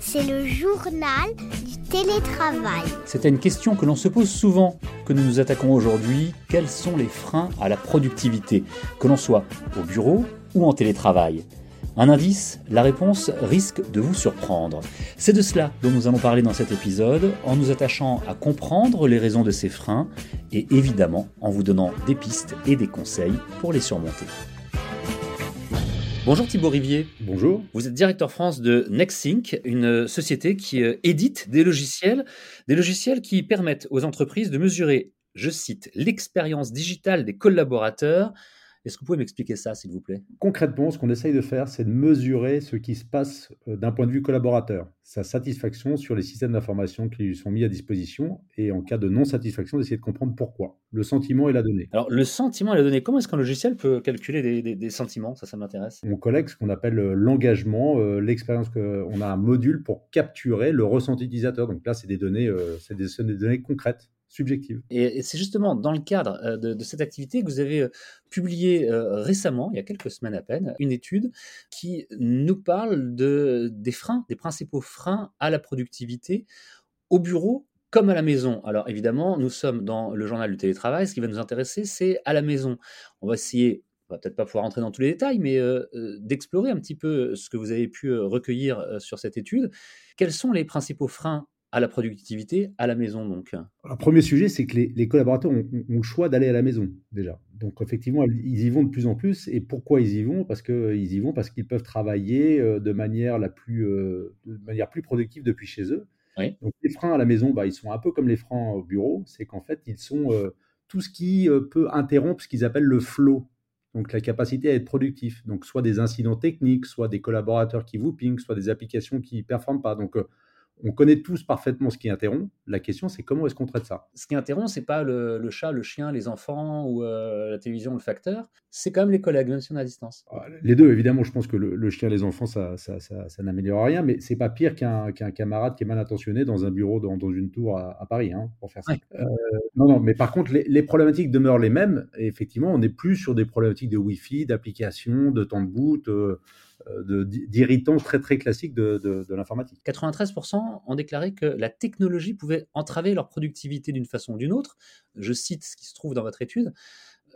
C'est le journal du télétravail. C'était une question que l'on se pose souvent, que nous nous attaquons aujourd'hui. Quels sont les freins à la productivité, que l'on soit au bureau ou en télétravail? Un indice, la réponse risque de vous surprendre. C'est de cela dont nous allons parler dans cet épisode, en nous attachant à comprendre les raisons de ces freins et évidemment en vous donnant des pistes et des conseils pour les surmonter. Bonjour Thibaut Rivier. Bonjour. Vous êtes directeur France de NextSync, une société qui euh, édite des logiciels, des logiciels qui permettent aux entreprises de mesurer, je cite, l'expérience digitale des collaborateurs est-ce que vous pouvez m'expliquer ça, s'il vous plaît? Concrètement, ce qu'on essaye de faire, c'est de mesurer ce qui se passe euh, d'un point de vue collaborateur, sa satisfaction sur les systèmes d'information qui lui sont mis à disposition, et en cas de non-satisfaction, d'essayer de comprendre pourquoi. Le sentiment et la donnée. Alors, le sentiment et la donnée, comment est-ce qu'un logiciel peut calculer des, sentiments? Ça, ça m'intéresse. On collecte ce qu'on appelle euh, l'engagement, euh, l'expérience. On a un module pour capturer le ressenti utilisateur. Donc là, c'est des données, c'est des, des données concrètes subjective. Et, c'est justement dans le cadre euh, de, cette activité que vous avez euh, publié euh, récemment, il y a quelques semaines à peine, une étude qui nous parle de, des freins, des principaux freins à la productivité au bureau comme à la maison. Alors évidemment, nous sommes dans le journal du télétravail, ce qui va nous intéresser, c'est à la maison. On va essayer on va peut-être pas pouvoir rentrer dans tous les détails, mais d'explorer un petit peu ce que vous avez pu recueillir sur cette étude. Quels sont les principaux freins à la productivité à la maison donc Le premier sujet, c'est que les, collaborateurs ont, le choix d'aller à la maison déjà. Donc effectivement, ils y vont de plus en plus. Et pourquoi ils y vont? Parce qu'ils y vont parce qu'ils peuvent travailler euh, de manière la plus, euh, de manière plus productive depuis chez eux. Donc les freins à la maison, bah, ils sont un peu comme les freins au bureau. C'est qu'en fait, ils sont euh, tout ce qui peut interrompre ce qu'ils appellent le flow. Donc la capacité à être productif. Donc soit des incidents techniques, soit des collaborateurs qui vous pingent, soit des applications qui ne performent pas. Donc on connaît tous parfaitement ce qui interrompt. La question, c'est comment est-ce qu'on traite ça? Ce qui interrompt, c'est pas le, chat, le chien, les enfants ou euh, la télévision, le facteur. C'est quand même les collègues, même si on est à distance. Ah, les deux, évidemment. Je pense que le, chien, les enfants, ça, ça, n'améliore rien. Mais c'est pas pire qu'un camarade qui est mal intentionné dans un bureau dans, une tour à, Paris, hein, pour faire ça. Euh, non, non. Mais par contre, les, problématiques demeurent les mêmes. Et effectivement, on n'est plus sur des problématiques de Wi-Fi, d'application, de temps de boot. Euh, d'irritants très très classiques de, de, l'informatique. 93% ont déclaré que la technologie pouvait entraver leur productivité d'une façon ou d'une autre. Je cite ce qui se trouve dans votre étude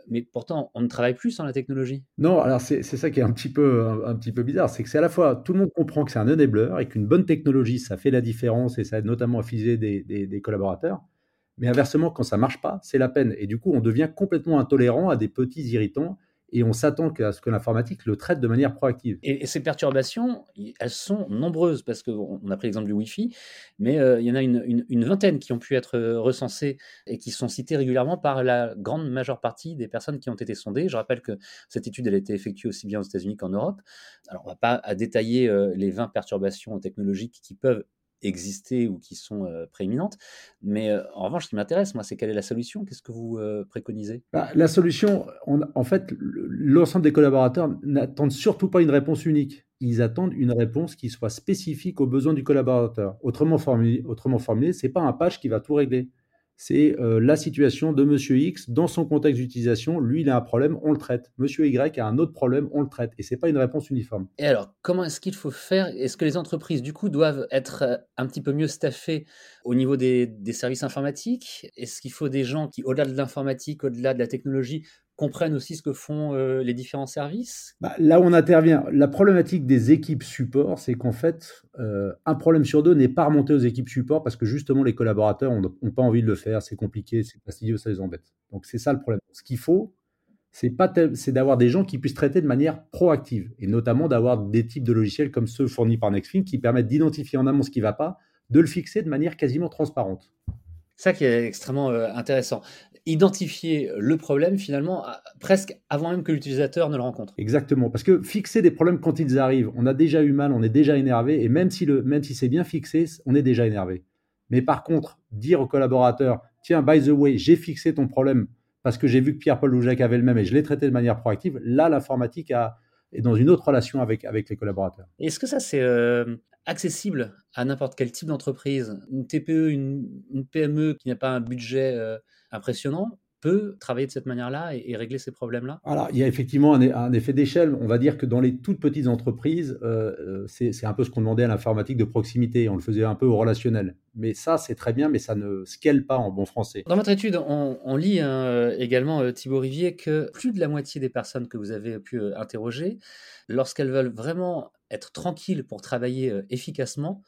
mais pourtant, on ne travaille plus sans la technologie. Non, alors c'est ça qui est un petit peu, un, petit peu bizarre, c'est que c'est à la fois, tout le monde comprend que c'est un enabler et qu'une bonne technologie, ça fait la différence et ça aide notamment à fiser des, des, des collaborateurs. Mais inversement, quand ça marche pas, c'est la peine. Et du coup, on devient complètement intolérant à des petits irritants et on s'attend à ce que l'informatique le traite de manière proactive. Et, ces perturbations, elles sont nombreuses, parce qu'on a pris l'exemple du Wi-Fi, mais euh, il y en a une, vingtaine qui ont pu être euh, recensées et qui sont citées régulièrement par la grande majeure partie des personnes qui ont été sondées. Je rappelle que cette étude elle a été effectuée aussi bien aux États-Unis qu'en Europe. Alors, on ne va pas détailler euh, les 20 perturbations technologiques qui peuvent exister ou qui sont prééminentes. Mais en revanche, ce qui m'intéresse, moi, c'est quelle est la solution? Qu'est-ce que vous préconisez? Bah, La solution, en fait, l'ensemble des collaborateurs n'attendent surtout pas une réponse unique. Ils attendent une réponse qui soit spécifique aux besoins du collaborateur. Autrement formulé, autrement formulé ce n'est pas un patch qui va tout régler c'est euh, la situation de Monsieur X dans son contexte d'utilisation. Lui, il a un problème, on le traite. Monsieur Y a un autre problème, on le traite. Et c'est pas une réponse uniforme. Et alors, comment est-ce qu'il faut faire? Est-ce que les entreprises, du coup, doivent être euh, un petit peu mieux staffées au niveau des services informatiques? Est-ce qu'il faut des gens qui, au-delà de l'informatique, au-delà de la technologie, comprennent aussi ce que font euh, les différents services? Bah, Là où on intervient, la problématique des équipes support, c'est qu'en fait, euh, un problème sur deux n'est pas remonté aux équipes support parce que justement les collaborateurs n'ont pas envie de le faire, c'est compliqué, c'est fastidieux, ça les embête. Donc c'est ça le problème. Ce qu'il faut, c'est d'avoir des gens qui puissent traiter de manière proactive et notamment d'avoir des types de logiciels comme ceux fournis par Nextfin qui permettent d'identifier en amont ce qui ne va pas, de le fixer de manière quasiment transparente. Ça qui est extrêmement euh, intéressant identifier le problème finalement presque avant même que l'utilisateur ne le rencontre. Exactement, parce que fixer des problèmes quand ils arrivent, on a déjà eu mal, on est déjà énervé, et même si, le, même si c'est bien fixé, on est déjà énervé. Mais par contre, dire au collaborateur, tiens, by the way, j'ai fixé ton problème parce que j'ai vu que Pierre-Paul ou Jacques avait le même et je l'ai traité de manière proactive, là, l'informatique est dans une autre relation avec, avec les collaborateurs. Est-ce que ça, c'est euh, accessible à n'importe quel type d'entreprise. Une TPE, une, PME qui n'a pas un budget euh, impressionnant peut travailler de cette manière-là et, régler ces problèmes-là? Alors, il y a effectivement un, effet d'échelle. On va dire que dans les toutes petites entreprises, euh, euh, c'est un peu ce qu'on demandait à l'informatique de proximité. On le faisait un peu au relationnel. Mais ça, c'est très bien, mais ça ne scale pas en bon français. Dans votre étude, on, lit hein, également, euh, Thibaut Rivier, que plus de la moitié des personnes que vous avez pu interroger, lorsqu'elles veulent vraiment être tranquilles pour travailler efficacement,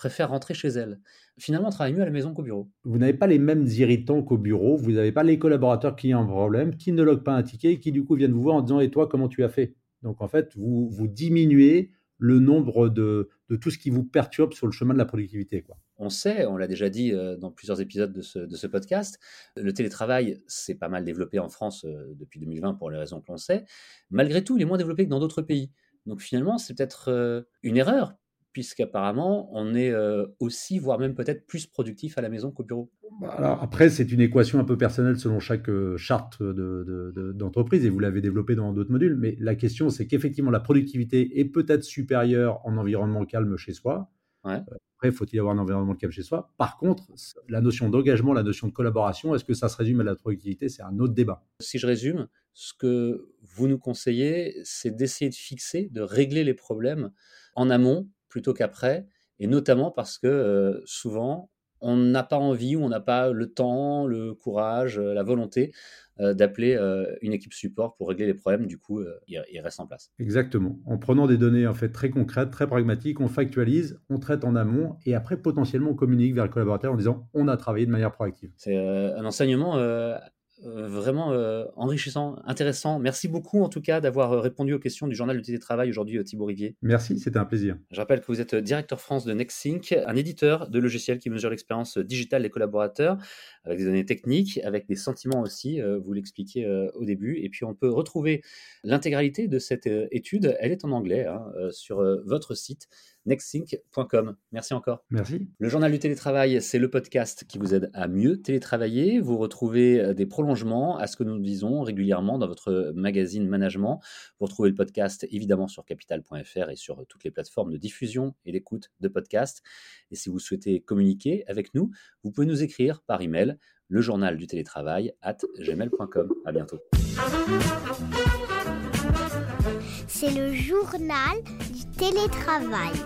préfèrent rentrer chez elles. Finalement, on travaille mieux à la maison qu'au bureau. Vous n'avez pas les mêmes irritants qu'au bureau. Vous n'avez pas les collaborateurs qui ont un problème, qui ne loguent pas un ticket et qui du coup viennent vous voir en disant Et toi, comment tu as fait? Donc en fait, vous, vous diminuez le nombre de, de, tout ce qui vous perturbe sur le chemin de la productivité. Quoi. On sait, on l'a déjà dit euh, dans plusieurs épisodes de ce, de ce podcast, le télétravail s'est pas mal développé en France euh, depuis 2020 pour les raisons que l'on sait. Malgré tout, il est moins développé que dans d'autres pays. Donc finalement, c'est peut-être euh, une erreur puisqu'apparemment, on est euh, aussi, voire même peut-être plus productif à la maison qu'au bureau. Bah, alors après, c'est une équation un peu personnelle selon chaque euh, charte d'entreprise, et vous l'avez développé dans d'autres modules, mais la question, c'est qu'effectivement, la productivité est peut-être supérieure en environnement calme chez soi. Euh, après, faut-il avoir un environnement calme chez soi? Par contre, la notion d'engagement, la notion de collaboration, est-ce que ça se résume à la productivité? C'est un autre débat. Si je résume, ce que vous nous conseillez, c'est d'essayer de fixer, de régler les problèmes en amont plutôt qu'après, et notamment parce que euh, souvent, on n'a pas envie ou on n'a pas le temps, le courage, euh, la volonté euh, d'appeler une équipe support pour régler les problèmes. Du coup, il, reste en place. Exactement. En prenant des données en fait très concrètes, très pragmatiques, on factualise, on traite en amont et après potentiellement on communique vers le collaborateur en disant on a travaillé de manière proactive. C'est un enseignement euh, vraiment euh, enrichissant, intéressant. Merci beaucoup en tout cas d'avoir euh, répondu aux questions du journal du télétravail aujourd'hui, Thibaut Rivier. Merci, c'était un plaisir. Je rappelle que vous êtes directeur France de NextSync, un éditeur de logiciels qui mesure l'expérience digitale des collaborateurs, avec des données techniques, avec des sentiments aussi, vous l'expliquiez au début. Et puis on peut retrouver l'intégralité de cette étude, elle est en anglais, hein, sur votre site nextsync.com. Merci encore. Merci. Le journal du télétravail, c'est le podcast qui vous aide à mieux télétravailler. Vous retrouvez euh, des prolongements à ce que nous disons régulièrement dans votre magazine Management. Vous retrouvez le podcast évidemment sur capital.fr et sur toutes les plateformes de diffusion et d'écoute de podcasts. Et si vous souhaitez communiquer avec nous, vous pouvez nous écrire par email le journal du télétravail at gmail.com. À bientôt. C'est le journal télétravail.